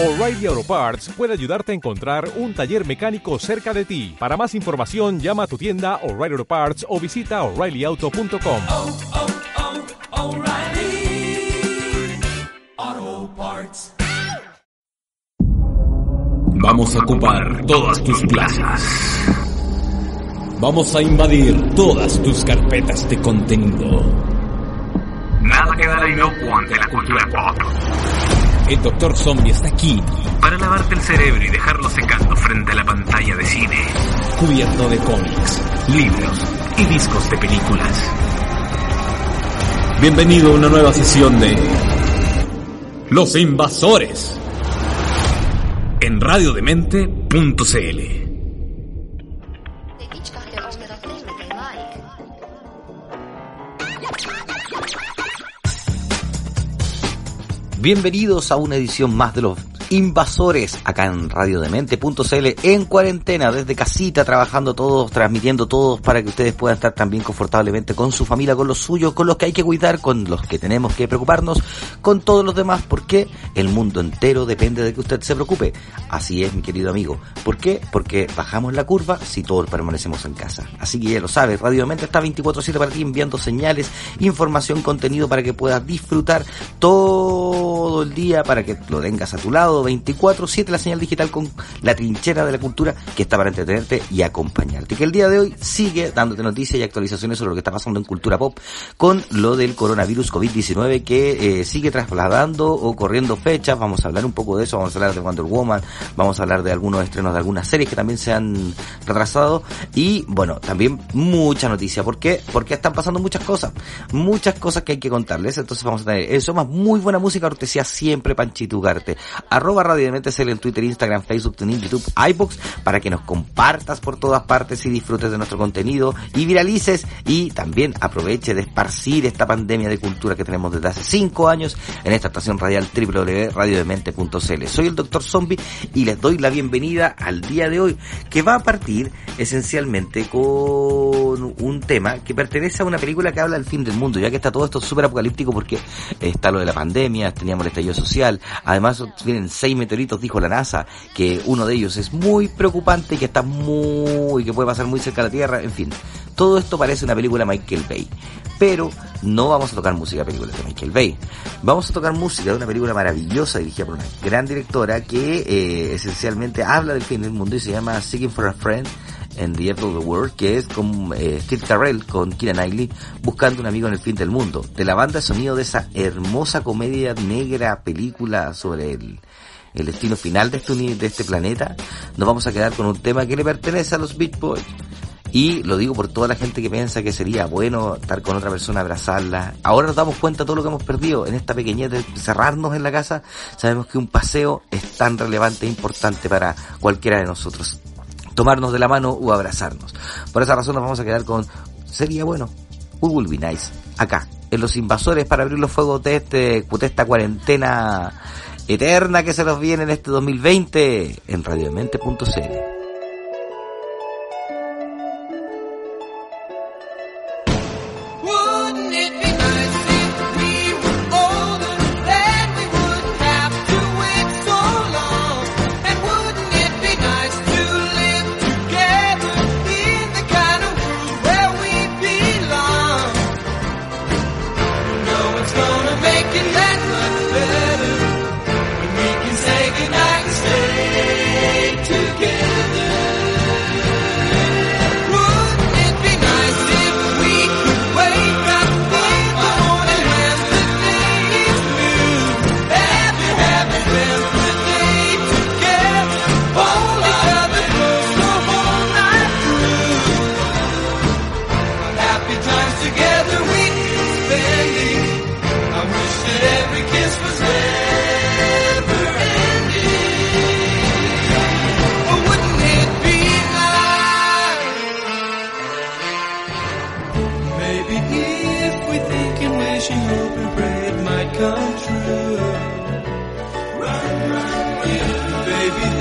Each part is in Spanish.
O'Reilly Auto Parts puede ayudarte a encontrar un taller mecánico cerca de ti. Para más información, llama a tu tienda O'Reilly Auto Parts o visita oreillyauto.com. oh, oh, Parts. Vamos a ocupar todas tus plazas. Vamos a invadir todas tus carpetas de contenido. Nada quedará inocuo ante la cultura pop. El Doctor Zombie está aquí, Para lavarte el cerebro y dejarlo secando frente a la pantalla de cine, cubierto de cómics. libros y discos de películas. Bienvenido a una nueva sesión de Los Invasores en radiodemente.cl. Bienvenidos a una edición más de los invasores acá en radiodemente.cl en cuarentena desde casita trabajando todos, transmitiendo todos para que ustedes puedan estar también confortablemente con su familia, con los suyos, con los que hay que cuidar, con los que tenemos que preocuparnos, con todos los demás, porque el mundo entero depende de que usted se preocupe. Así es, mi querido amigo. ¿Por qué? Porque bajamos la curva si todos permanecemos en casa. Así que ya lo sabes, Radio Demente está 24/7 para ti enviando señales, información, contenido para que puedas disfrutar todo el día, para que lo tengas a tu lado 24/7 la señal digital con la trinchera de la cultura que está para entretenerte y acompañarte. Que el día de hoy sigue dándote noticias y actualizaciones sobre lo que está pasando en cultura pop con lo del coronavirus COVID-19 que eh, sigue trasladando o corriendo fechas. Vamos a hablar un poco de eso, vamos a hablar de Wonder Woman, vamos a hablar de algunos estrenos de algunas series que también se han retrasado y bueno, también mucha noticia. ¿Por qué? Porque están pasando muchas cosas, muchas cosas que hay que contarles. Entonces vamos a tener eso más muy buena música, cortesía siempre Panchito Ugarte. Radio de Métesel en Twitter, Instagram, Facebook, TuneIn, YouTube, iBox para que nos compartas por todas partes y disfrutes de nuestro contenido y viralices y también aproveche de esparcir esta pandemia de cultura que tenemos desde hace 5 años en esta estación radial www.radiodemente.cl. Soy el Dr. Zombie y les doy la bienvenida al día de hoy que va a partir esencialmente con un tema que pertenece a una película que habla del fin del mundo, ya que está todo esto súper apocalíptico porque está lo de la pandemia, teníamos el estallido social, además vienen seis meteoritos, dijo la NASA, que uno de ellos es muy preocupante y que está muy, que puede pasar muy cerca de la Tierra, en fin. Todo esto parece una película de Michael Bay. Pero no vamos a tocar música de películas de Michael Bay. Vamos a tocar música de una película maravillosa dirigida por una gran directora que eh, esencialmente habla del fin del mundo y se llama Seeking for a Friend en The End of the World, que es con eh, Steve Carell, con Kira Knightley, buscando un amigo en el fin del mundo. De la banda de sonido de esa hermosa comedia negra película sobre el, el destino final de este, de este planeta, nos vamos a quedar con un tema que le pertenece a los Beach Boys. Y lo digo por toda la gente que piensa que sería bueno estar con otra persona, abrazarla. Ahora nos damos cuenta de todo lo que hemos perdido en esta pequeñez de cerrarnos en la casa. Sabemos que un paseo es tan relevante e importante para cualquiera de nosotros. Tomarnos de la mano o abrazarnos. Por esa razón nos vamos a quedar con sería bueno. We will be nice. Acá, en los invasores para abrir los fuegos de este, de esta cuarentena eterna que se nos viene en este 2020 en radiodemente.cl. Baby,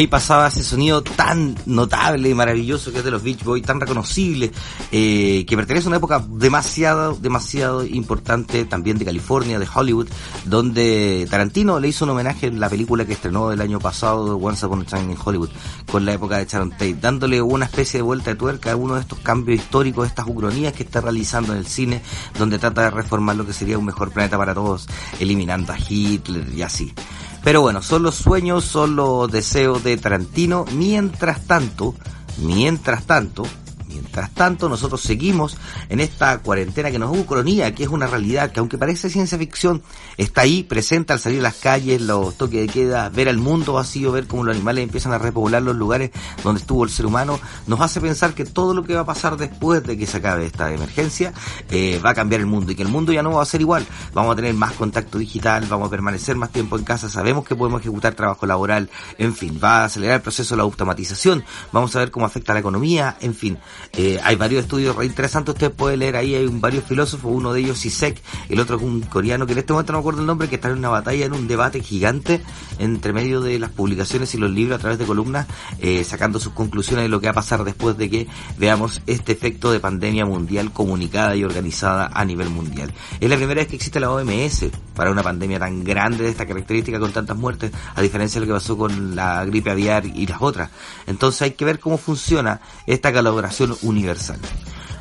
Ahí pasaba ese sonido tan notable y maravilloso que es de los Beach Boys, tan reconocible, eh, que pertenece a una época demasiado, demasiado importante también de California, de Hollywood, donde Tarantino le hizo un homenaje en la película que estrenó el año pasado, Once Upon a Time in Hollywood, con la época de Sharon Tate, dándole una especie de vuelta de tuerca a uno de estos cambios históricos, estas ucronías que está realizando en el cine, donde trata de reformar lo que sería un mejor planeta para todos, eliminando a Hitler y así. Pero bueno, son los sueños, son los deseos de Tarantino. Mientras tanto, mientras tanto, mientras tanto, nosotros seguimos en esta cuarentena que nos ucronía, que es una realidad que aunque parece ciencia ficción, está ahí, presente al salir a las calles, los toques de queda, ver al mundo vacío, ver cómo los animales empiezan a repoblar los lugares donde estuvo el ser humano, nos hace pensar que todo lo que va a pasar después de que se acabe esta emergencia eh, va a cambiar el mundo y que el mundo ya no va a ser igual. Vamos a tener más contacto digital, vamos a permanecer más tiempo en casa, sabemos que podemos ejecutar trabajo laboral, en fin, va a acelerar el proceso de la automatización, vamos a ver cómo afecta la economía, en fin. Eh, hay varios estudios re interesantes, usted puede leer ahí, hay varios filósofos, uno de ellos Sisek, el otro es un coreano que en este momento no me acuerdo el nombre, que está en una batalla, en un debate gigante entre medio de las publicaciones y los libros a través de columnas, eh, sacando sus conclusiones de lo que va a pasar después de que veamos este efecto de pandemia mundial comunicada y organizada a nivel mundial. Es la primera vez que existe la OMS para una pandemia tan grande de esta característica con tantas muertes, a diferencia de lo que pasó con la gripe aviar y las otras. Entonces hay que ver cómo funciona esta colaboración universal.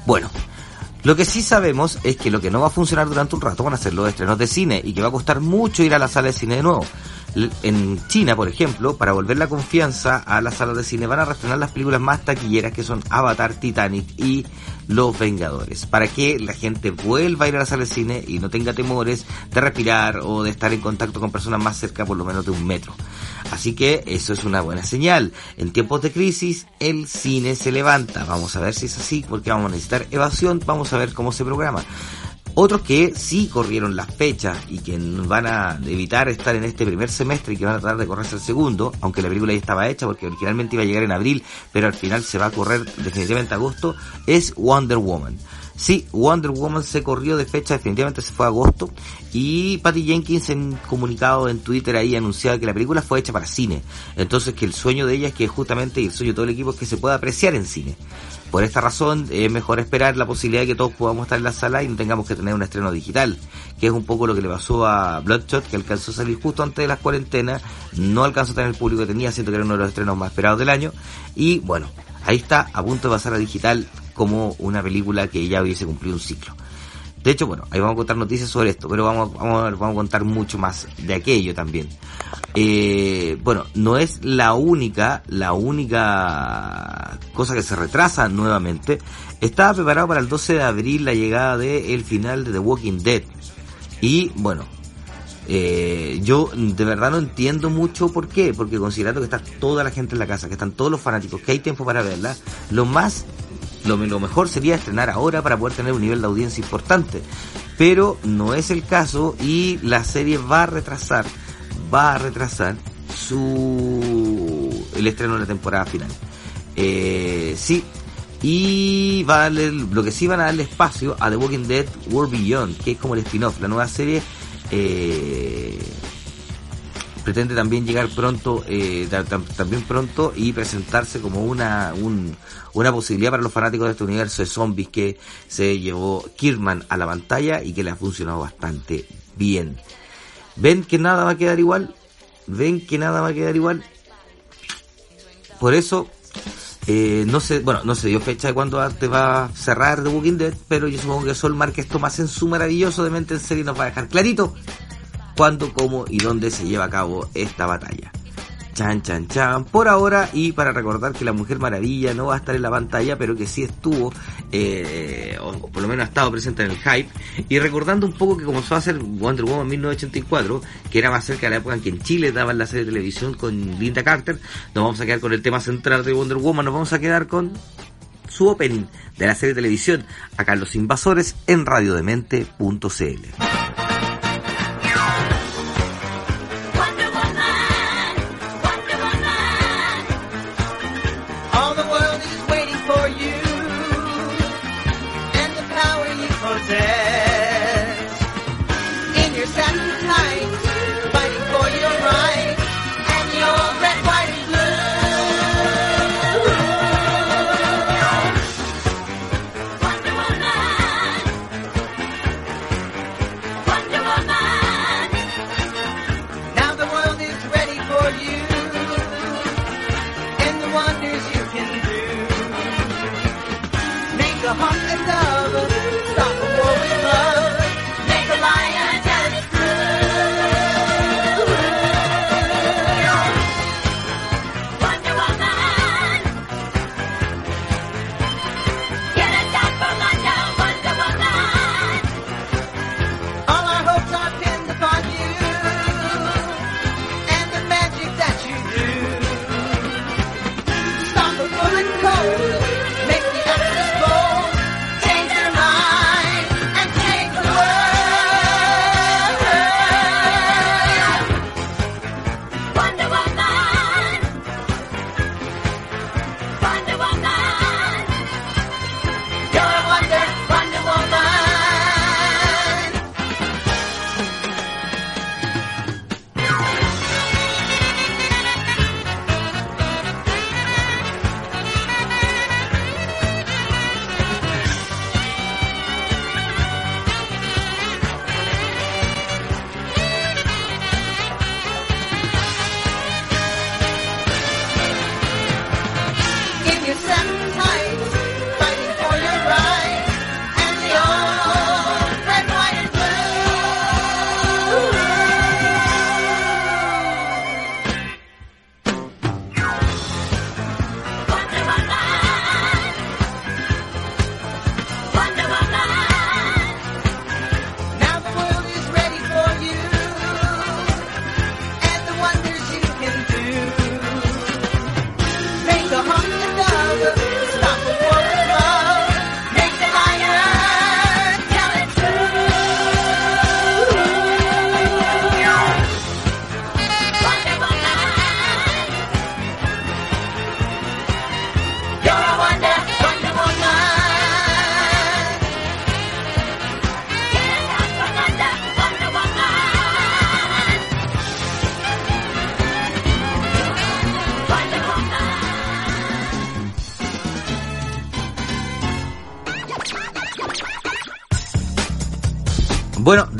Bueno, lo que sí sabemos es que lo que no va a funcionar durante un rato van a ser los estrenos de cine y que va a costar mucho ir a la sala de cine de nuevo. En China, por ejemplo, para volver la confianza a las salas de cine van a reestrenar las películas más taquilleras que son Avatar, Titanic y Los Vengadores, para que la gente vuelva a ir a la sala de cine y no tenga temores de respirar o de estar en contacto con personas más cerca por lo menos de un metro. Así que eso es una buena señal. En tiempos de crisis, el cine se levanta. Vamos a ver si es así, porque vamos a necesitar evasión, vamos a ver cómo se programa. Otros que sí corrieron las fechas y que van a evitar estar en este primer semestre y que van a tratar de correrse el segundo, aunque la película ya estaba hecha porque originalmente iba a llegar en abril, pero al final se va a correr definitivamente agosto, es Wonder Woman. Sí, Wonder Woman se corrió de fecha, definitivamente se fue a agosto. Y Patty Jenkins en comunicado en Twitter ahí anunciaba que la película fue hecha para cine. Entonces que el sueño de ella es que justamente, y el sueño de todo el equipo es que se pueda apreciar en cine. Por esta razón es mejor esperar la posibilidad de que todos podamos estar en la sala y no tengamos que tener un estreno digital, que es un poco lo que le pasó a Bloodshot, que alcanzó a salir justo antes de las cuarentenas, no alcanzó a tener el público que tenía, siento que era uno de los estrenos más esperados del año, y bueno, ahí está, a punto de pasar a digital como una película que ya hubiese cumplido un ciclo. De hecho, bueno, ahí vamos a contar noticias sobre esto, pero vamos, vamos, a, contar mucho más de aquello también. Eh, bueno, no es la única, la única cosa que se retrasa nuevamente. Estaba preparado para el 12 de abril la llegada del el final de The Walking Dead. Y bueno, eh, yo de verdad no entiendo mucho por qué, porque considerando que está toda la gente en la casa, que están todos los fanáticos, que hay tiempo para verla, lo más lo, mejor sería estrenar ahora para poder tener un nivel de audiencia importante. Pero no es el caso y la serie va a retrasar, va a retrasar su el estreno de la temporada final. Eh, sí, y va a darle, lo que sí van a darle espacio a The Walking Dead World Beyond, que es como el spin-off, la nueva serie. Eh, pretende también llegar pronto, eh, también pronto y presentarse como una, un, una posibilidad para los fanáticos de este universo de zombies que se llevó Kirman a la pantalla y que le ha funcionado bastante bien. ¿Ven que nada va a quedar igual? ¿Ven que nada va a quedar igual? Por eso, eh, no sé, bueno, no se dio fecha de cuándo te va a cerrar The Walking Dead, pero yo supongo que Sol marca esto más en su maravilloso de mente en serie nos va a dejar clarito cuándo, cómo y dónde se lleva a cabo esta batalla. Chan, chan, chan. Por ahora, y para recordar que la Mujer Maravilla no va a estar en la pantalla, pero que sí estuvo, eh, o por lo menos ha estado presente en el hype. Y recordando un poco que comenzó a hacer Wonder Woman 1984, que era más cerca de la época en que en Chile daban la serie de televisión con Linda Carter, nos vamos a quedar con el tema central de Wonder Woman, nos vamos a quedar con su opening de la serie de televisión acá en Los Invasores en radiodemente.cl.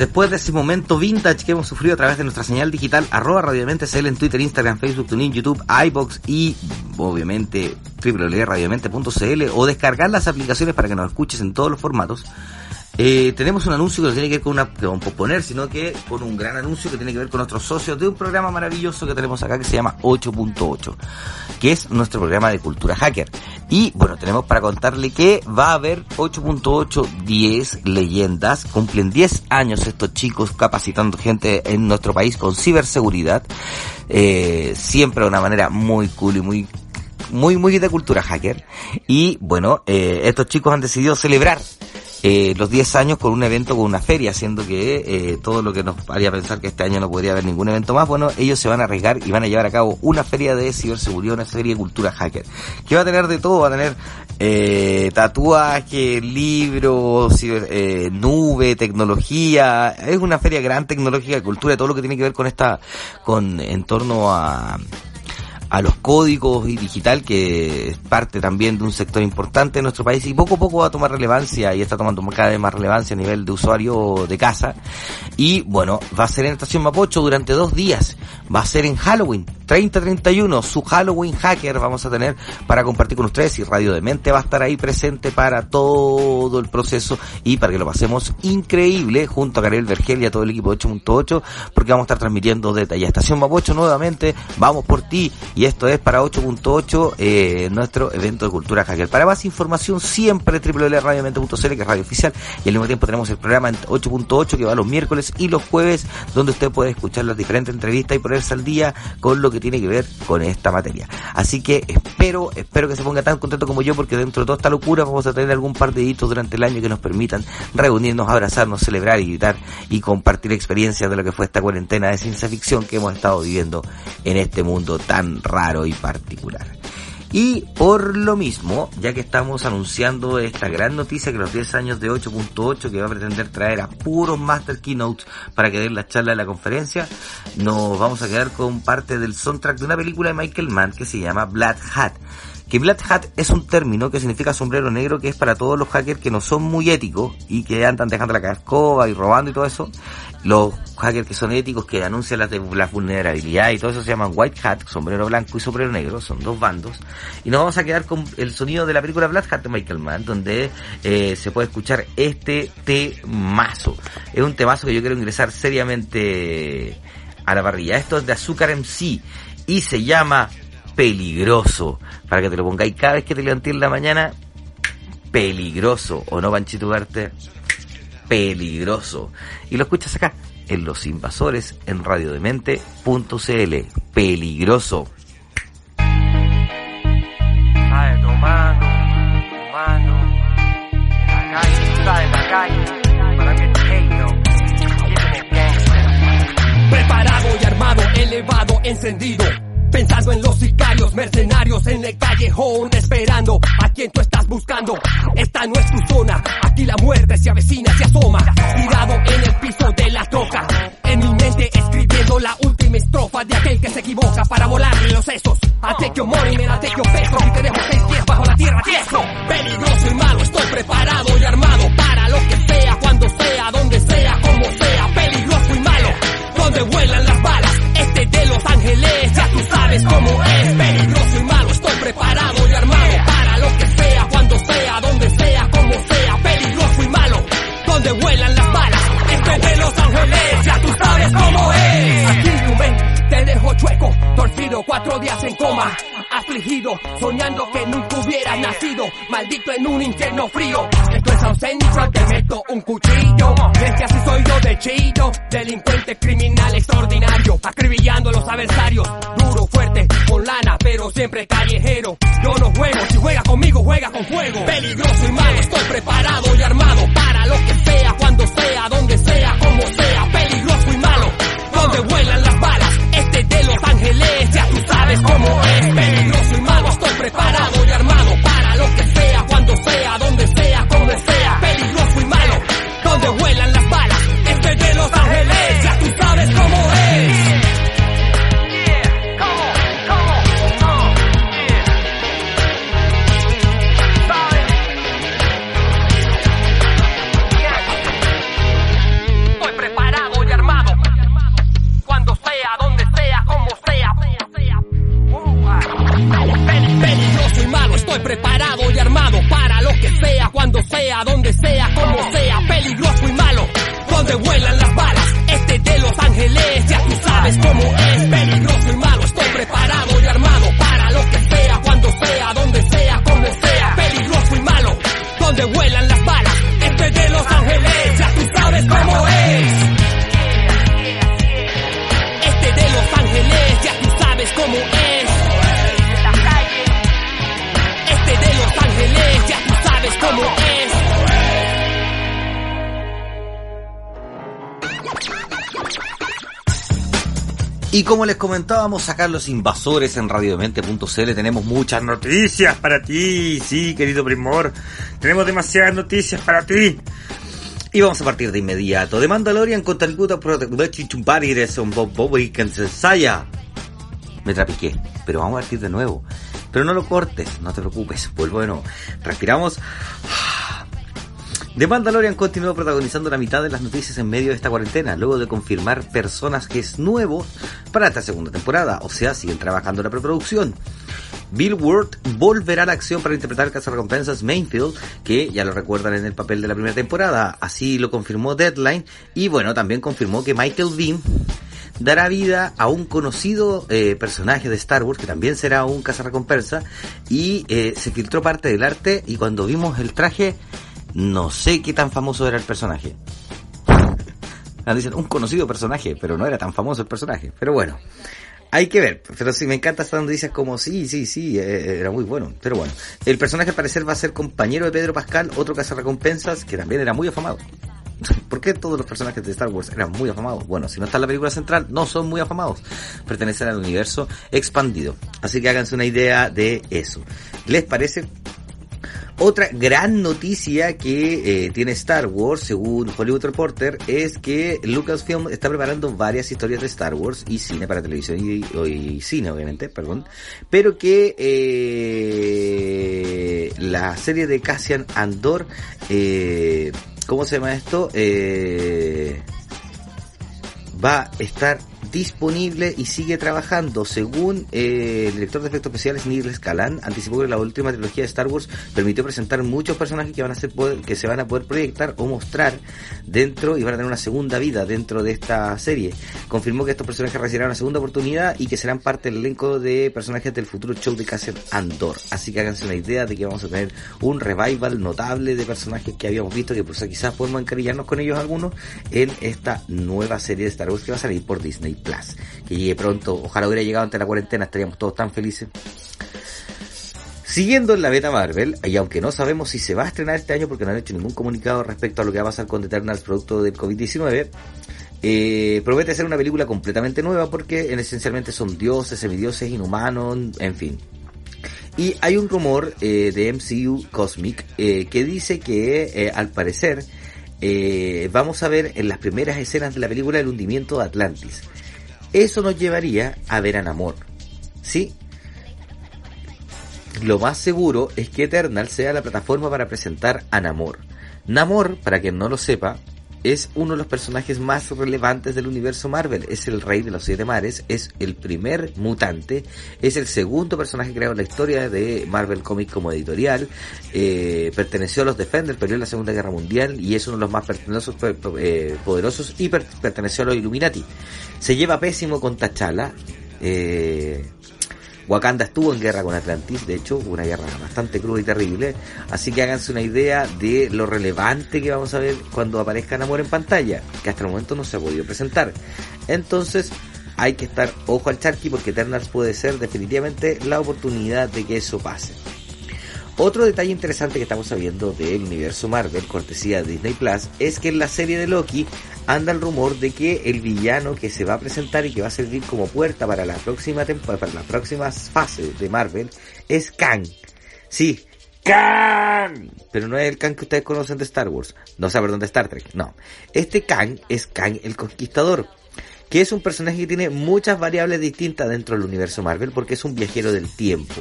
después de ese momento vintage que hemos sufrido a través de nuestra señal digital, arroba radiomente CL en Twitter, Instagram, Facebook, TuneIn, YouTube, iBox y obviamente www.radiomente.cl o descargar las aplicaciones para que nos escuches en todos los formatos. Eh, tenemos un anuncio que no tiene que ver con una con posponer, sino que con un gran anuncio que tiene que ver con nuestros socios de un programa maravilloso que tenemos acá que se llama 8.8, que es nuestro programa de cultura hacker. Y bueno, tenemos para contarle que va a haber 8.8 10 leyendas, cumplen 10 años estos chicos capacitando gente en nuestro país con ciberseguridad, eh, siempre de una manera muy cool y muy muy muy de cultura hacker. Y bueno eh, estos chicos han decidido celebrar eh, los 10 años con un evento, con una feria, haciendo que eh, todo lo que nos haría pensar que este año no podría haber ningún evento más, bueno, ellos se van a arriesgar y van a llevar a cabo una feria de ciberseguridad, una feria de cultura hacker, que va a tener de todo, va a tener eh, tatuajes, libros, ciber- eh, nube, tecnología, es una feria gran tecnológica, cultura, todo lo que tiene que ver con esta, con, en torno a, a los códigos y digital, que es parte también de un sector importante en nuestro país y poco a poco va a tomar relevancia y está tomando cada vez más relevancia a nivel de usuario de casa. Y bueno, va a ser en Estación Mapocho durante dos días. Va a ser en Halloween, 30-31, su Halloween Hacker vamos a tener para compartir con ustedes y Radio de Mente va a estar ahí presente para todo el proceso y para que lo pasemos increíble junto a Gabriel Vergel y a todo el equipo de 8.8 porque vamos a estar transmitiendo allá Estación Mapocho nuevamente, vamos por ti esto es para 8.8 eh, nuestro evento de cultura hacker. Para más información siempre www.radiomente.cl que es radio oficial y al mismo tiempo tenemos el programa en 8.8 que va los miércoles y los jueves donde usted puede escuchar las diferentes entrevistas y ponerse al día con lo que tiene que ver con esta materia. Así que espero, espero que se ponga tan contento como yo porque dentro de toda esta locura vamos a tener algún par de hitos durante el año que nos permitan reunirnos, abrazarnos, celebrar y gritar y compartir experiencias de lo que fue esta cuarentena de ciencia ficción que hemos estado viviendo en este mundo tan raro y particular. Y por lo mismo, ya que estamos anunciando esta gran noticia que los 10 años de 8.8 que va a pretender traer a puros Master Keynotes para que den la charla de la conferencia, nos vamos a quedar con parte del soundtrack de una película de Michael Mann que se llama Black Hat. Que Black Hat es un término que significa sombrero negro que es para todos los hackers que no son muy éticos y que andan dejando la cascoba y robando y todo eso los hackers que son éticos, que anuncian las, las vulnerabilidades y todo eso se llaman White Hat, sombrero blanco y sombrero negro, son dos bandos. Y nos vamos a quedar con el sonido de la película Black Hat de Michael Mann, donde eh, se puede escuchar este temazo. Es un temazo que yo quiero ingresar seriamente a la parrilla. Esto es de Azúcar MC y se llama Peligroso. Para que te lo pongáis cada vez que te levantes en la mañana, peligroso, ¿o no, Panchito Ugarte? Peligroso. Y lo escuchas acá, en Los Invasores, en radiodemente.cl. Peligroso. Sabes, tu mano, tu mano, en la calle, sabes, en la calle, para mí es no. Preparado y armado, elevado, encendido. Pensando en los sicarios, mercenarios en el callejón, esperando a quien tú estás buscando. Esta no es tu zona, aquí la muerte se avecina, se asoma. Tirado en el piso de la troca, en mi mente escribiendo la última estrofa de aquel que se equivoca para volarle los sesos. A take your money, take your peso, y te dejo seis pies bajo la tierra, tieso. Peligroso y malo, estoy preparado y armado para lo que sea, cuando sea, donde sea, como sea. Peligroso y malo, donde sabes cómo es. Peligroso y malo, estoy preparado y armado para lo que sea, cuando sea, donde sea, como sea. Peligroso y malo, donde vuelan las balas. Este de Los Ángeles, ya tú sabes cómo es. Aquí tu mente te dejo chueco, torcido, cuatro días en coma. Afligido, soñando que nunca hubieras nacido, maldito en un infierno frío. Esto es Central, te meto un cuchillo. Es que así soy yo de chido, delincuente criminal extraordinario, acribillando a los adversarios. Duro, fuerte, con lana, pero siempre callejero. Yo no juego, si juega conmigo, juega con fuego. Peligroso y malo, estoy preparado y armado para lo que sea, cuando sea, donde donde vuelan las balas. Este de Los Ángeles, ya tú sabes cómo es. Peligroso y malo, Y como les comentábamos, acá los invasores en radiodemente.cl tenemos muchas noticias para ti. Sí, querido primor, tenemos demasiadas noticias para ti. Y vamos a partir de inmediato. De Mandalorian contra el Guta me trapiqué, pero vamos a partir de nuevo. Pero no lo cortes, no te preocupes, vuelvo de nuevo. Respiramos. The Mandalorian continuó protagonizando la mitad de las noticias en medio de esta cuarentena, luego de confirmar personas que es nuevo para esta segunda temporada, o sea, siguen trabajando en la preproducción. Bill Ward volverá a la acción para interpretar recompensas Mainfield, que ya lo recuerdan en el papel de la primera temporada, así lo confirmó Deadline, y bueno, también confirmó que Michael Beam dará vida a un conocido eh, personaje de Star Wars que también será un cazarrecompensa y eh, se filtró parte del arte y cuando vimos el traje no sé qué tan famoso era el personaje. Ah, Dicen un conocido personaje, pero no era tan famoso el personaje. Pero bueno, hay que ver. Pero sí, me encanta estas noticias como sí, sí, sí, eh, era muy bueno. Pero bueno, el personaje al parecer va a ser compañero de Pedro Pascal, otro cazarrecompensas que también era muy afamado. ¿Por qué todos los personajes de Star Wars eran muy afamados? Bueno, si no está en la película central, no son muy afamados. Pertenecen al universo expandido. Así que háganse una idea de eso. ¿Les parece? Otra gran noticia que eh, tiene Star Wars, según Hollywood Reporter, es que Lucasfilm está preparando varias historias de Star Wars y cine para televisión y, cine, obviamente, perdón, pero que eh, la serie de Cassian Andor, eh, ¿cómo se llama esto? Eh, va a estar disponible y sigue trabajando. Según eh, el director de efectos especiales Neil Scalan, anticipó que la última trilogía de Star Wars permitió presentar muchos personajes que van a ser que se van a poder proyectar o mostrar dentro y van a tener una segunda vida dentro de esta serie. Confirmó que estos personajes recibirán una segunda oportunidad y que serán parte del elenco de personajes del futuro show de Cassian Andor. Así que háganse una idea de que vamos a tener un revival notable de personajes que habíamos visto que pues quizás podemos encariñarnos con ellos algunos en esta nueva serie de Star Wars que va a salir por Disney Plus. Que llegue pronto, ojalá hubiera llegado ante la cuarentena, estaríamos todos tan felices. Siguiendo en la beta Marvel, y aunque no sabemos si se va a estrenar este año porque no han hecho ningún comunicado respecto a lo que va a pasar con The Eternals producto del COVID-19, eh, promete ser una película completamente nueva porque en- esencialmente son dioses, semidioses, inhumanos, en fin. Y hay un rumor eh, de MCU Cosmic eh, que dice que al parecer vamos a ver en las primeras escenas de la película el hundimiento de Atlantis. Eso nos llevaría a ver a Namor. ¿Sí? Lo más seguro es que Eternal sea la plataforma para presentar a Namor. Namor, para quien no lo sepa, es uno de los personajes más relevantes del universo Marvel. Es el rey de los siete mares, es el primer mutante, es el segundo personaje creado en la historia de Marvel Comics como editorial. eh, perteneció a los Defenders, en la Segunda Guerra Mundial y es uno de los más pertenezosos- per- eh, poderosos y per- perteneció a los Illuminati. Se lleva pésimo con T'Challa. Eh, Wakanda estuvo en guerra con Atlantis, de hecho, una guerra bastante cruda y terrible, así que háganse una idea de lo relevante que vamos a ver cuando aparezca Namor en pantalla, que hasta el momento no se ha podido presentar. Entonces, hay que estar ojo al charqui porque Eternals puede ser definitivamente la oportunidad de que eso pase. Otro detalle interesante que estamos sabiendo del universo Marvel, cortesía de Disney Plus, es que en la serie de Loki anda el rumor de que el villano que se va a presentar y que va a servir como puerta para la próxima temporada, para las próximas fases de Marvel, es Kang. Sí, Kang. Pero no es el Kang que ustedes conocen de Star Wars. No, o sea, perdón, de Star Trek. No. Este Kang es Kang el Conquistador. Que es un personaje que tiene muchas variables distintas dentro del universo Marvel porque es un viajero del tiempo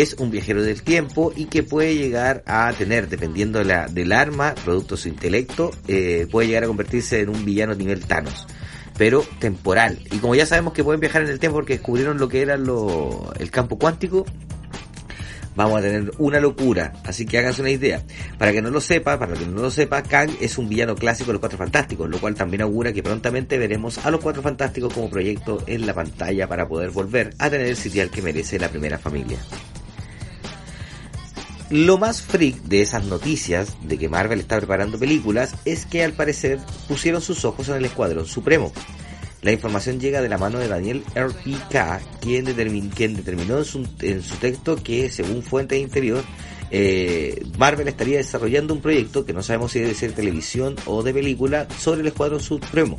es un viajero del tiempo y que puede llegar a tener, dependiendo de la, del arma, producto de su intelecto, eh, puede llegar a convertirse en un villano nivel Thanos, pero temporal. Y como ya sabemos que pueden viajar en el tiempo porque descubrieron lo que era lo, el campo cuántico, vamos a tener una locura. Así que háganse una idea. Para que no lo sepa, para que no lo sepa, Kang es un villano clásico de los Cuatro Fantásticos, lo cual también augura que prontamente veremos a los Cuatro Fantásticos como proyecto en la pantalla para poder volver a tener el sitial que merece la primera familia. Lo más freak de esas noticias de que Marvel está preparando películas es que al parecer pusieron sus ojos en el Escuadrón Supremo. La información llega de la mano de Daniel R.P.K., quien, determin- quien determinó en su, texto que, según fuentes de interior, eh, Marvel estaría desarrollando un proyecto que no sabemos si debe ser televisión o de película sobre el Escuadrón Supremo.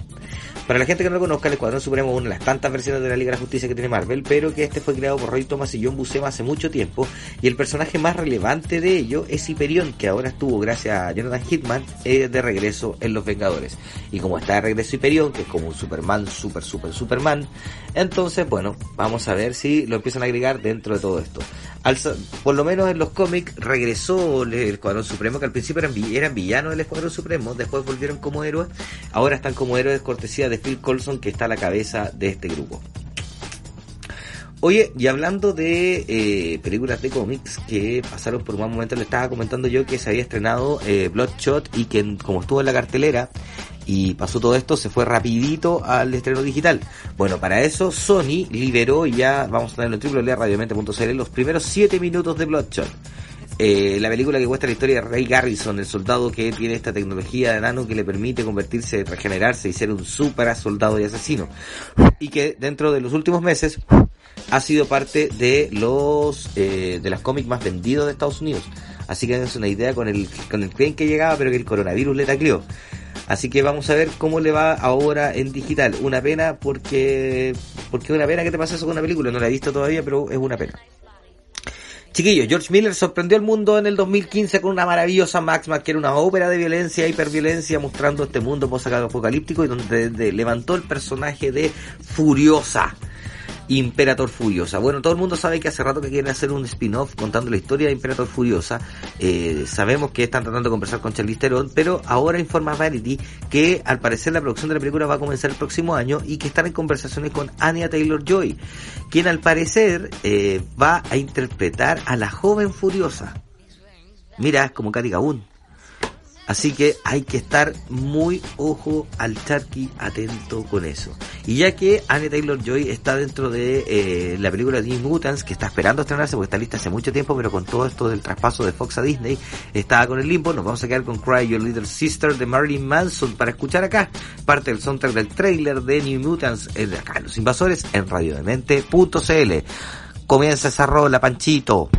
Para la gente que no lo conozca, el Escuadrón Supremo es una de las tantas versiones de la Liga de la Justicia que tiene Marvel, pero que este fue creado por Roy Thomas y John Buscema hace mucho tiempo, y el personaje más relevante de ello es Hyperion, que ahora estuvo, gracias a Jonathan Hitman, eh, de regreso en Los Vengadores. Y como está de regreso Hyperion, que es como un Superman, super, super, Superman, entonces, bueno, vamos a ver si lo empiezan a agregar dentro de todo esto. Por lo menos en los cómics regresó el Escuadrón Supremo, que al principio eran villanos del Escuadrón Supremo, después volvieron como héroes, ahora están como héroes cortesía de Phil Coulson, que está a la cabeza de este grupo. Oye, y hablando de eh, películas de cómics que pasaron por un mal momento, le estaba comentando yo que se había estrenado eh, Bloodshot y que como estuvo en la cartelera y pasó todo esto, se fue rapidito al estreno digital. Bueno, para eso Sony liberó y ya vamos a tenerlo en www.radiomente.cl los primeros 7 minutos de Bloodshot. Eh, la película que cuesta la historia de Ray Garrison, el soldado que tiene esta tecnología de nano que le permite convertirse, regenerarse y ser un super soldado y asesino. Y que dentro de los últimos meses ha sido parte de los eh, de las cómics más vendidos de Estados Unidos. Así que es una idea con el con el tren que llegaba, pero que el coronavirus le tacleó. Así que vamos a ver cómo le va ahora en digital. Una pena porque porque una pena que te pase eso con una película. No la he visto todavía, pero es una pena. Chiquillos, George Miller sorprendió al mundo en el 2015 con una maravillosa Max que era una ópera de violencia, hiperviolencia, mostrando este mundo post-apocalíptico y donde de- levantó el personaje de Furiosa. Imperator Furiosa. Bueno, todo el mundo sabe que hace rato que quieren hacer un spin-off contando la historia de Imperator Furiosa. Eh, sabemos que están tratando de conversar con Charlize Theron, pero ahora informa Vanity que al parecer la producción de la película va a comenzar el próximo año y que están en conversaciones con Anya Taylor-Joy, quien al parecer eh, va a interpretar a la joven Furiosa. Mira, es como Katy Gabun. Así que hay que estar muy ojo al charqui, atento con eso. Y ya que Anne Taylor Joy está dentro de eh, la película New Mutants, que está esperando estrenarse porque está lista hace mucho tiempo, pero con todo esto del traspaso de Fox a Disney, estaba con el limbo. Nos vamos a quedar con Cry Your Little Sister de Marilyn Manson para escuchar acá parte del soundtrack del trailer de New Mutants en acá Los Invasores en radiodemente.cl. Comienza esa rola, Panchito.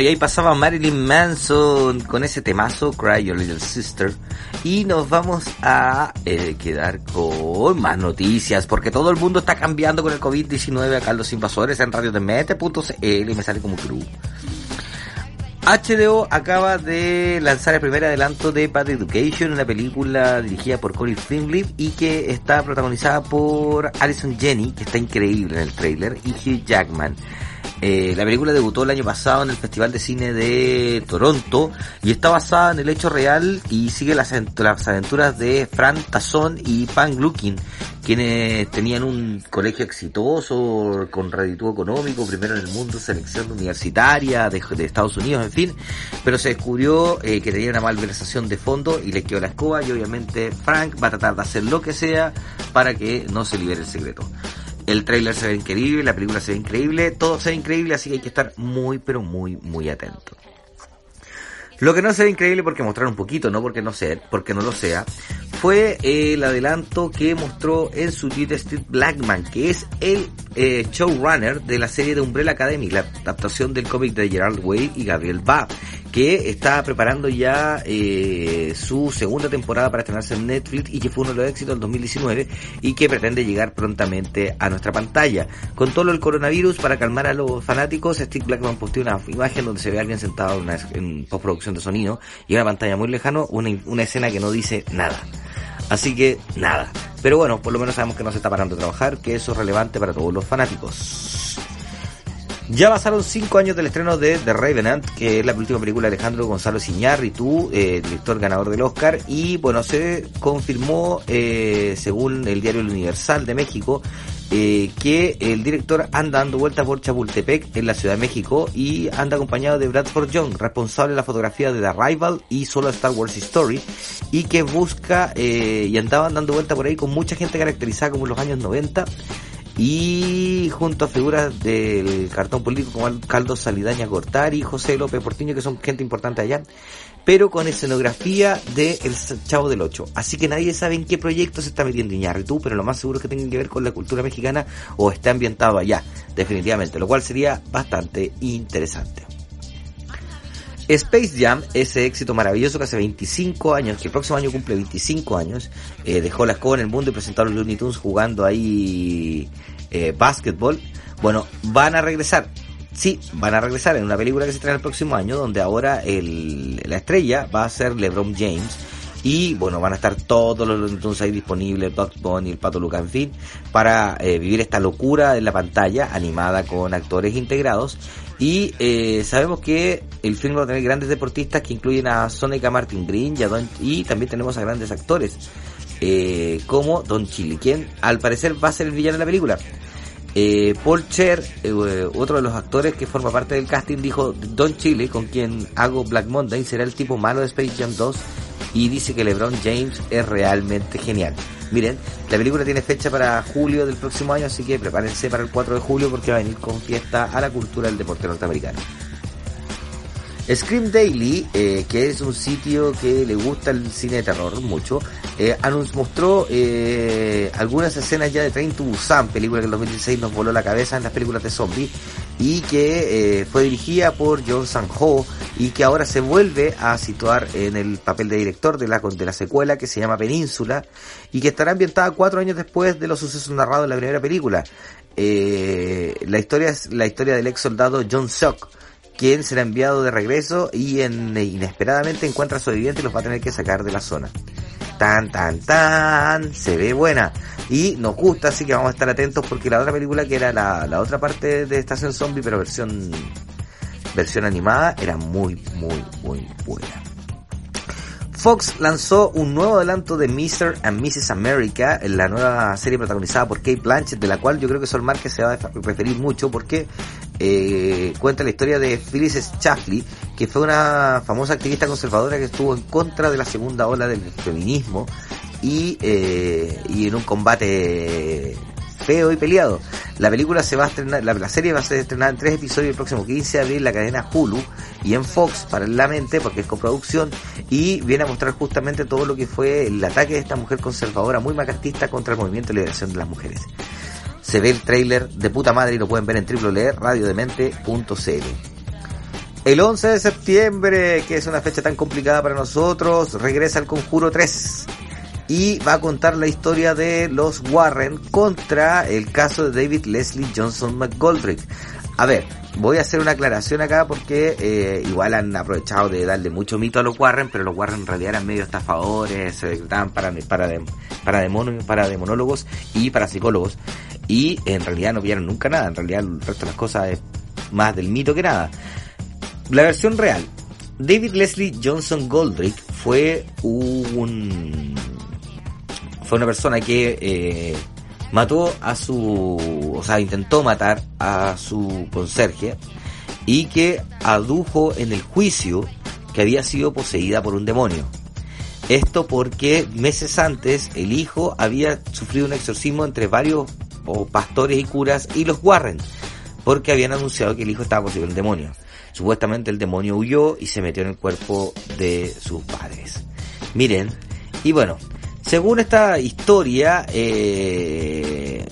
Y ahí pasaba Marilyn Manson con ese temazo, Cry Your Little Sister. Y nos vamos a eh, quedar con más noticias, porque todo el mundo está cambiando con el COVID-19 acá los invasores en radio y me sale como crew. HBO acaba de lanzar el primer adelanto de Bad Education, una película dirigida por Corey Finley y que está protagonizada por Alison Jenny, que está increíble en el trailer, y Hugh Jackman. Eh, la película debutó el año pasado en el Festival de Cine de Toronto y está basada en el hecho real y sigue las, las aventuras de Fran Tazón y Pan Gluckin, quienes tenían un colegio exitoso, con redituo económico, primero en el mundo, selección universitaria de, de Estados Unidos, en fin, pero se descubrió eh, que tenía una malversación de fondo y le quedó la escoba y obviamente Frank va a tratar de hacer lo que sea para que no se libere el secreto. El tráiler se ve increíble, la película se ve increíble, todo se ve increíble, así que hay que estar muy, pero muy, muy atento. Lo que no se ve increíble porque mostraron un poquito, no porque no sea, porque no lo sea, fue el adelanto que mostró en su Twitter Steve Blackman, que es el eh, showrunner de la serie de Umbrella Academy, la adaptación del cómic de Gerard Way y Gabriel Ba, que está preparando ya eh, su segunda temporada para estrenarse en Netflix y que fue uno de los éxitos del 2019 y que pretende llegar prontamente a nuestra pantalla. Con todo del coronavirus, para calmar a los fanáticos, Steve Blackman posteó una imagen donde se ve a alguien sentado en, una, postproducción de sonido y en una pantalla muy lejano, una, una escena que no dice nada. Así que nada. Pero bueno, por lo menos sabemos que no se está parando de trabajar, que eso es relevante para todos los fanáticos. Ya pasaron cinco años del estreno de The Revenant, que es la última película de Alejandro Gonzalo Iñárritu, eh, director ganador del Oscar, y bueno, se confirmó, eh, según el diario El Universal de México, eh, que el director anda dando vueltas por Chapultepec en la Ciudad de México y anda acompañado de Bradford Young, responsable de la fotografía de The Arrival y solo Star Wars Story, y que busca eh, y andaban dando vueltas por ahí con mucha gente caracterizada como en los años 90 y junto a figuras del cartón político como Caldo Salidaña Gortari José López Portiño, que son gente importante allá, pero con escenografía de El Chavo del Ocho. Así que nadie sabe en qué proyecto se está metiendo Iñárritu, pero lo más seguro es que tenga que ver con la cultura mexicana o está ambientado allá, definitivamente, lo cual sería bastante interesante. Space Jam, ese éxito maravilloso que hace 25 años, que el próximo año cumple 25 años, eh, dejó la escoba en el mundo y presentaron los Looney Tunes jugando ahí eh, básquetbol. Bueno, van a regresar. Sí, van a regresar en una película que se trae el próximo año, donde ahora el, la estrella va a ser LeBron James. Y bueno, van a estar todos los Looney Tunes ahí disponibles, Bugs Bunny, el Pato Luca, en fin, para eh, vivir esta locura en la pantalla, animada con actores integrados. Y eh, sabemos que el film va a tener grandes deportistas que incluyen a Sonica Martin Green y, a Don, y también tenemos a grandes actores eh, como Don Chili, quien al parecer va a ser el villano de la película. Eh, Paul Cher, eh, otro de los actores que forma parte del casting, dijo Don Chile, con quien hago Black Monday, será el tipo malo de Space Jam 2 y dice que LeBron James es realmente genial. Miren, la película tiene fecha para julio del próximo año, así que prepárense para el 4 de julio porque va a venir con fiesta a la cultura del deporte norteamericano. Scream Daily, eh, que es un sitio que le gusta el cine de terror mucho, eh, nos mostró eh, algunas escenas ya de Train to Busan, película que en 2016 nos voló la cabeza en las películas de zombies, y que fue dirigida por John Sang-ho y que ahora se vuelve a situar en el papel de director de la, de la secuela que se llama Península y que estará ambientada cuatro años después de los sucesos narrados en la primera película. La historia es la historia del ex soldado John Seok, quien será enviado de regreso y en, inesperadamente encuentra a sobrevivientes y los va a tener que sacar de la zona. Tan, tan, tan, se ve buena. Y nos gusta, así que vamos a estar atentos porque la otra película que era la, la otra parte de Estación Zombie, pero versión, versión animada, era muy, muy, muy buena. Fox lanzó un nuevo adelanto de Mr. and Mrs. America, la nueva serie protagonizada por Kate Blanchett, de la cual yo creo que Sol Márquez se va a referir mucho porque eh, cuenta la historia de Phyllis Schlafly, que fue una famosa activista conservadora que estuvo en contra de la segunda ola del feminismo y, eh, y en un combate feo y peleado. La película se va a estrenar, la, serie va a ser estrenada en tres episodios el próximo 15 de abril en la cadena Hulu y en Fox paralelamente porque es coproducción y viene a mostrar justamente todo lo que fue el ataque de esta mujer conservadora muy macartista contra el movimiento de liberación de las mujeres. Se ve el tráiler de puta madre y lo pueden ver en www.radiodemente.cl. El 11 de septiembre, que es una fecha tan complicada para nosotros, regresa el Conjuro 3 y va a contar la historia de los Warren contra el caso de David Leslie Johnson McGoldrick. A ver, voy a hacer una aclaración acá porque eh, igual han aprovechado de darle mucho mito a los Warren, pero los Warren en realidad eran medio estafadores, se decretaban para, para, para, para demonólogos y para psicólogos. Y en realidad no vieron nunca nada, en realidad el resto de las cosas es más del mito que nada. La versión real. David Leslie Johnson Goldrick fue un fue una persona que eh, mató a su, o sea, intentó matar a su conserje y que adujo en el juicio que había sido poseída por un demonio. Esto porque meses antes el hijo había sufrido un exorcismo entre varios pastores y curas y los Warren, porque habían anunciado que el hijo estaba poseído por un demonio. Supuestamente el demonio huyó y se metió en el cuerpo de sus padres. Miren, y bueno, según esta historia, eh,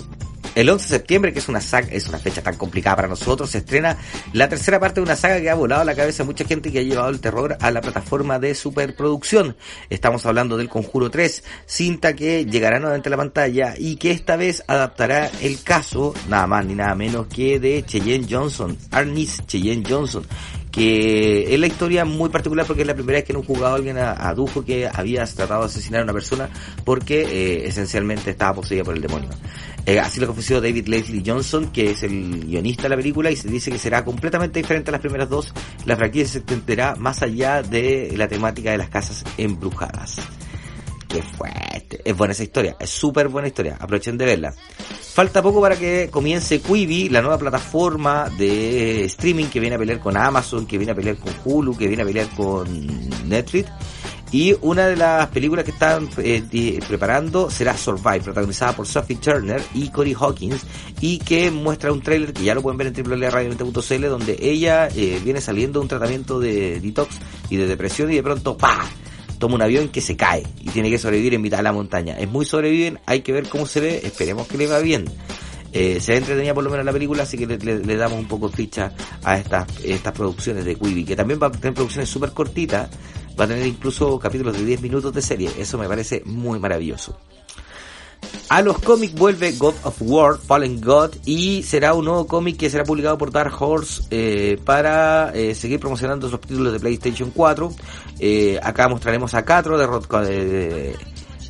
el 11 de septiembre, que es una saga, es una fecha tan complicada para nosotros, se estrena la tercera parte de una saga que ha volado la cabeza a mucha gente y que ha llevado el terror a la plataforma de superproducción. Estamos hablando del Conjuro 3, cinta que llegará nuevamente a la pantalla y que esta vez adaptará el caso, nada más ni nada menos que de Cheyenne Johnson, Arnis Cheyenne Johnson, que es la historia muy particular porque es la primera vez que en un juzgado alguien adujo que había tratado de asesinar a una persona porque eh, esencialmente estaba poseída por el demonio. Eh, así lo confesó David Leslie Johnson, que es el guionista de la película, y se dice que será completamente diferente a las primeras dos. La franquicia se extenderá más allá de la temática de las casas embrujadas. Qué fuerte. Es buena esa historia, es súper buena historia. Aprovechen de verla. Falta poco para que comience Quibi, la nueva plataforma de streaming que viene a pelear con Amazon, que viene a pelear con Hulu, que viene a pelear con Netflix. Y una de las películas que están eh, preparando será Survive, protagonizada por Sophie Turner y Cory Hawkins, y que muestra un tráiler que ya lo pueden ver en www.radio20.cl, donde ella eh, viene saliendo de un tratamiento de detox y de depresión y de pronto ¡pa! Toma un avión que se cae y tiene que sobrevivir en mitad de la montaña. Es muy sobreviven, hay que ver cómo se ve, esperemos que le va bien. Eh, se ve entretenida por lo menos la película, así que le, damos un poco ficha a estas, estas producciones de Quibi, que también va a tener producciones súper cortitas, va a tener incluso capítulos de 10 minutos de serie, eso me parece muy maravilloso. A los cómics vuelve God of War, Fallen God, y será un nuevo cómic que será publicado por Dark Horse eh, para eh, seguir promocionando sus títulos de PlayStation 4. Eh, acá mostraremos a Catro derrot-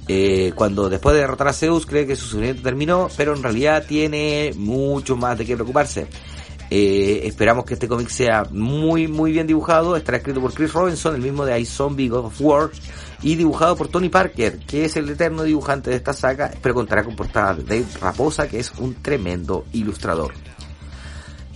eh, cuando después de derrotar a Zeus cree que su sufrimiento terminó, pero en realidad tiene mucho más de qué preocuparse. Eh, esperamos que este cómic sea muy muy bien dibujado. Estará escrito por Chris Robinson, el mismo de iZombie God of War, y dibujado por Tony Parker, que es el eterno dibujante de esta saga, pero contará con portada de Dave Raposa, que es un tremendo ilustrador.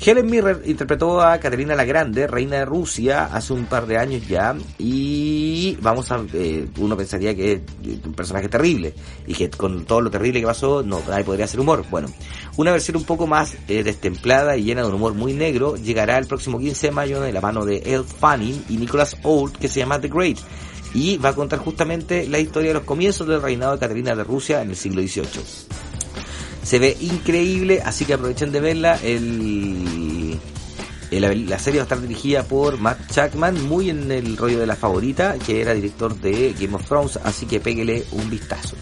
Helen Mirren interpretó a Caterina la Grande, reina de Rusia, hace un par de años ya, y vamos a, eh, uno pensaría que es un personaje terrible, y que con todo lo terrible que pasó, no, nadie podría hacer humor. Bueno, una versión un poco más eh, destemplada y llena de un humor muy negro, llegará el próximo 15 de mayo de la mano de Elle Fanning y Nicholas Hoult, que se llama The Great, y va a contar justamente la historia de los comienzos del reinado de Caterina de Rusia en el siglo XVIII. Se ve increíble, así que aprovechen de verla. El, la serie va a estar dirigida por Matt Chapman, muy en el rollo de la favorita, que era director de Game of Thrones, así que péguele un vistazo.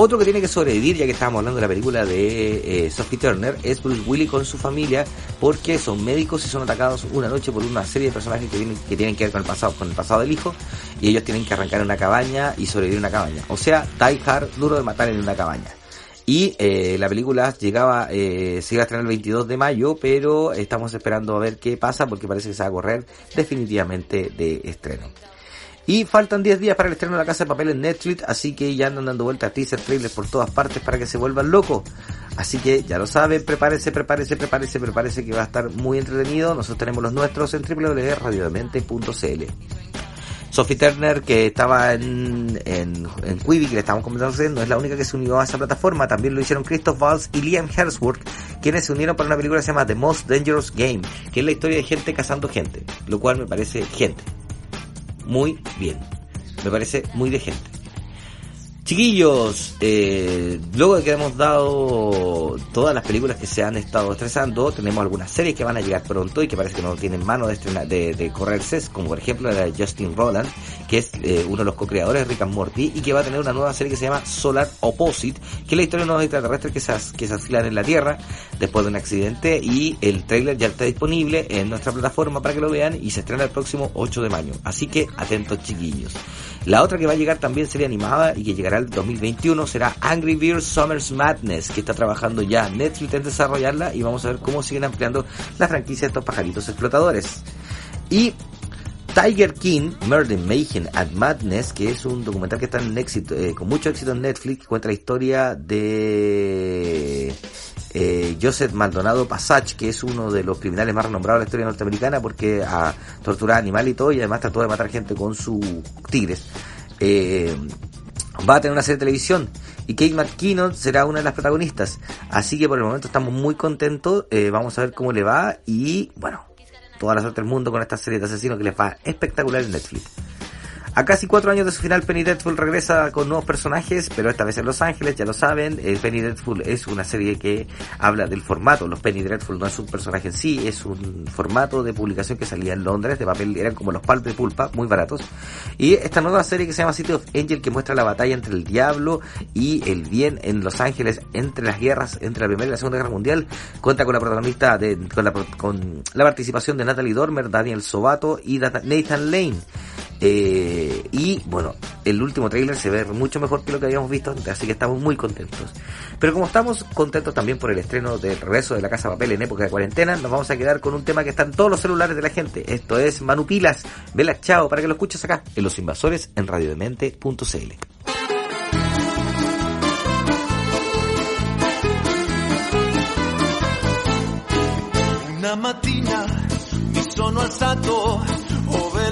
Otro que tiene que sobrevivir, ya que estábamos hablando de la película de eh, Sophie Turner, es Bruce Willis con su familia, porque son médicos y son atacados una noche por una serie de personajes que, tienen que ver con el pasado, con el pasado del hijo, y ellos tienen que arrancar una cabaña y sobrevivir en una cabaña. O sea, Die Hard, duro de matar en una cabaña. Y eh, la película llegaba, eh, se iba a estrenar el 22 de mayo, pero estamos esperando a ver qué pasa porque parece que se va a correr definitivamente de estreno. Y faltan 10 días para el estreno de La Casa de Papel en Netflix, así que ya andan dando vueltas teaser trailers por todas partes para que se vuelvan locos. Así que ya lo saben, prepárese, prepárese, prepárese, prepárese que va a estar muy entretenido. Nosotros tenemos los nuestros en www.radiodemente.cl. Sophie Turner, que estaba en, en, Quibi, que le estábamos comentando no es la única que se unió a esa plataforma. También lo hicieron Christoph Waltz y Liam Hemsworth, quienes se unieron para una película que se llama The Most Dangerous Game, que es la historia de gente cazando gente, lo cual me parece gente. Muy bien. Me parece muy de gente. Chiquillos, eh, luego de que hemos dado todas las películas que se han estado estresando, tenemos algunas series que van a llegar pronto y que parece que no tienen mano de, estrenar- de, correrse, como por ejemplo la de Justin Roland, que es eh, uno de los co-creadores de Rick and Morty y que va a tener una nueva serie que se llama Solar Opposite, que es la historia de unos extraterrestres que se, que se asilan en la Tierra después de un accidente y el trailer ya está disponible en nuestra plataforma para que lo vean y se estrena el próximo 8 de mayo. Así que atentos chiquillos. La otra que va a llegar también sería animada y que llegará el 2021 será Angry Birds Summer's Madness, que está trabajando ya Netflix en desarrollarla y vamos a ver cómo siguen ampliando la franquicia de estos pajaritos explotadores. Y Tiger King, Murder, Mayhem and Madness, que es un documental que está en éxito, eh, con mucho éxito en Netflix, cuenta la historia de eh, Joseph Maldonado Passage, que es uno de los criminales más renombrados de la historia norteamericana porque ha torturado animales y todo, y además trató de matar gente con sus tigres. Eh, va a tener una serie de televisión y Kate McKinnon será una de las protagonistas. Así que por el momento estamos muy contentos, eh, vamos a ver cómo le va y bueno, toda la suerte del mundo con esta serie de asesinos que les va espectacular en Netflix. A casi cuatro años de su final, Penny Dreadful regresa con nuevos personajes, pero esta vez en Los Ángeles, ya lo saben. El Penny Dreadful es una serie que habla del formato. Los Penny Dreadful no es un personaje en sí, es un formato de publicación que salía en Londres, de papel, eran como los pulp de pulpa, muy baratos. Y esta nueva serie que se llama City of Angel, que muestra la batalla entre el diablo y el bien en Los Ángeles, entre las guerras, entre la Primera y la Segunda Guerra Mundial, cuenta con la protagonista, de, con, la, con la participación de Natalie Dormer, Daniel Sobato y Nathan Lane. Eh, y bueno, el último tráiler se ve mucho mejor que lo que habíamos visto antes, así que estamos muy contentos. Pero como estamos contentos también por el estreno del regreso de la Casa Papel en época de cuarentena, nos vamos a quedar con un tema que está en todos los celulares de la gente. Esto es Manupilas, Vela Chao, para que lo escuches acá, en Los Invasores, en radiodemente.cl. Una mattina mi sono alzato,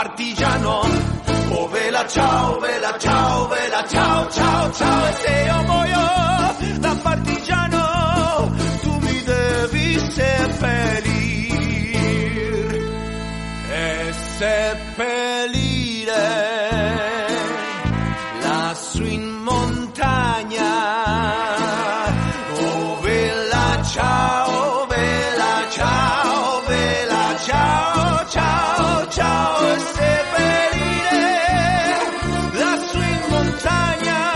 partigiano, oh vela ciao, vela ciao, vela ciao, ciao, ciao. E se io muoio montagna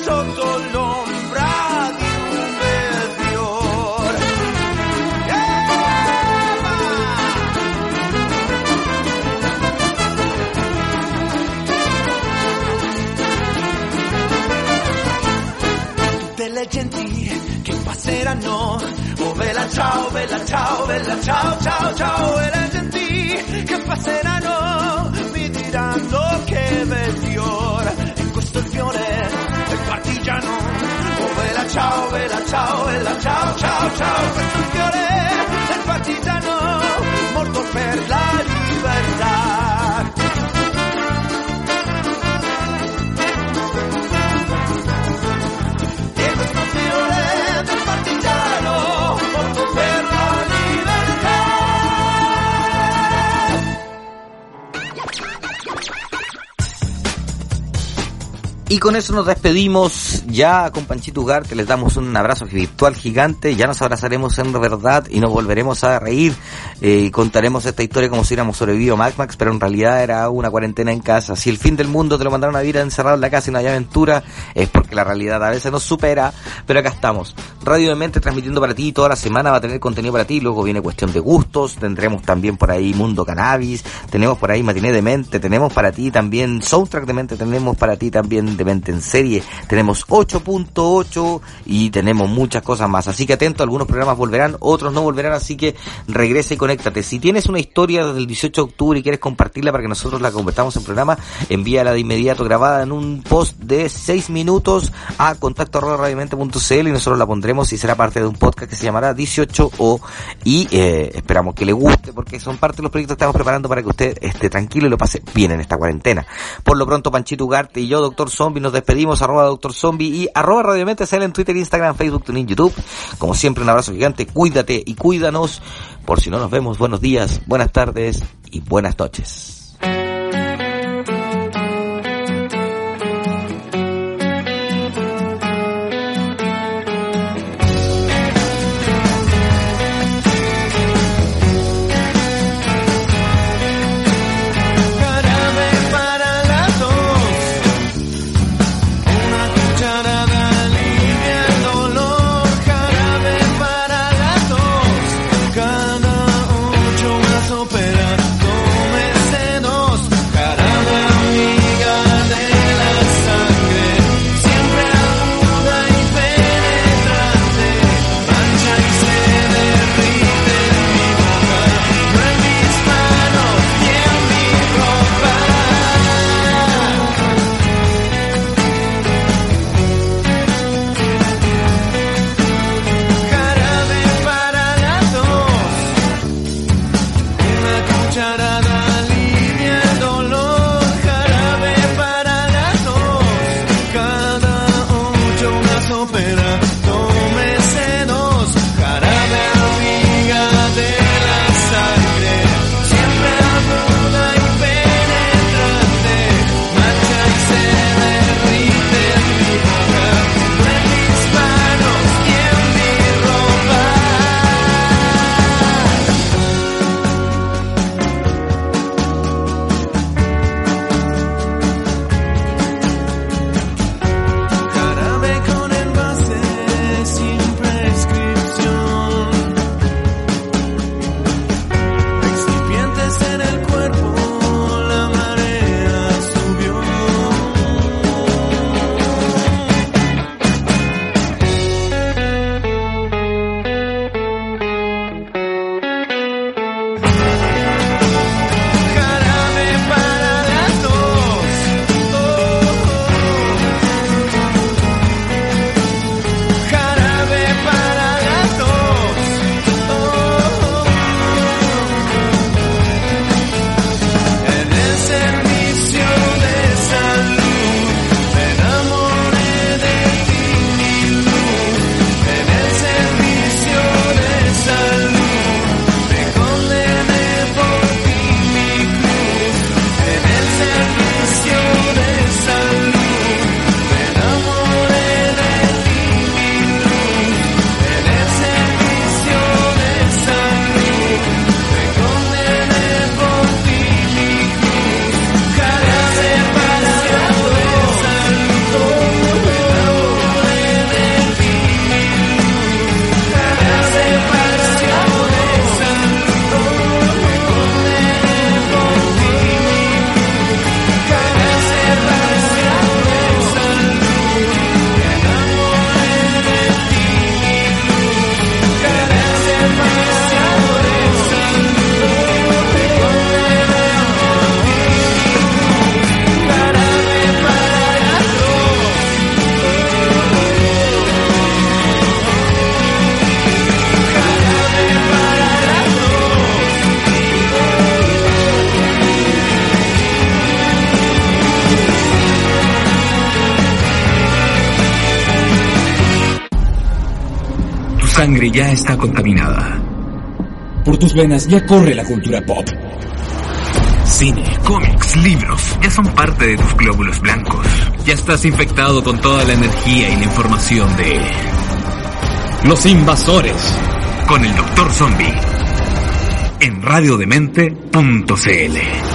sotto l'ombra di un bel fiore. tutte le genti che passeranno. Oh bella ciao, bella ciao, bella ciao, ciao. Ciao, ciao, bella ciao, ciao, ciao. Questo è il fiore del partigiano morto per la libertà. E questo fiore del partigiano morto per la libertà. Y con eso nos despedimos ya con Panchito Ugarte, les damos un abrazo virtual gigante, ya nos abrazaremos en verdad y nos volveremos a reír eh, y contaremos esta historia como si hubiéramos sobrevivido a Mad Max, pero en realidad era una cuarentena en casa. Si el fin del mundo te lo mandaron a vivir encerrado en la casa y no hay aventura, es porque la realidad a veces nos supera, pero acá estamos. Radio de Mente transmitiendo para ti toda la semana va a tener contenido para ti, luego viene cuestión de gustos, tendremos también por ahí Mundo Cannabis, tenemos por ahí Matiné de Mente, tenemos para ti también Soundtrack de Mente, tenemos para ti también de Mente en serie, tenemos 8.8 y tenemos muchas cosas más, así que atento, algunos programas volverán, otros no volverán, así que regresa y conéctate. Si tienes una historia desde el 18 de octubre y quieres compartirla para que nosotros la convertamos en programa, envíala de inmediato grabada en un post de 6 minutos a contacto radiomente.cl y nosotros la pondremos y será parte de un podcast que se llamará 18O y eh, esperamos que le guste porque son parte de los proyectos que estamos preparando para que usted esté tranquilo y lo pase bien en esta cuarentena. Por lo pronto, Panchito Ugarte y yo, Doctor Zombie, nos despedimos, arroba Doctor Zombie y arroba radiomente sale en Twitter, Instagram, Facebook, TuneIn, YouTube. Como siempre, un abrazo gigante, cuídate y cuídanos. Por si no nos vemos, buenos días, buenas tardes y buenas noches. Una cucharada está contaminada. Por tus venas ya corre la cultura pop. Cine, cómics, libros, ya son parte de tus glóbulos blancos. Ya estás infectado con toda la energía y la información de... Los invasores. Con el Doctor Zombie. En radiodemente.cl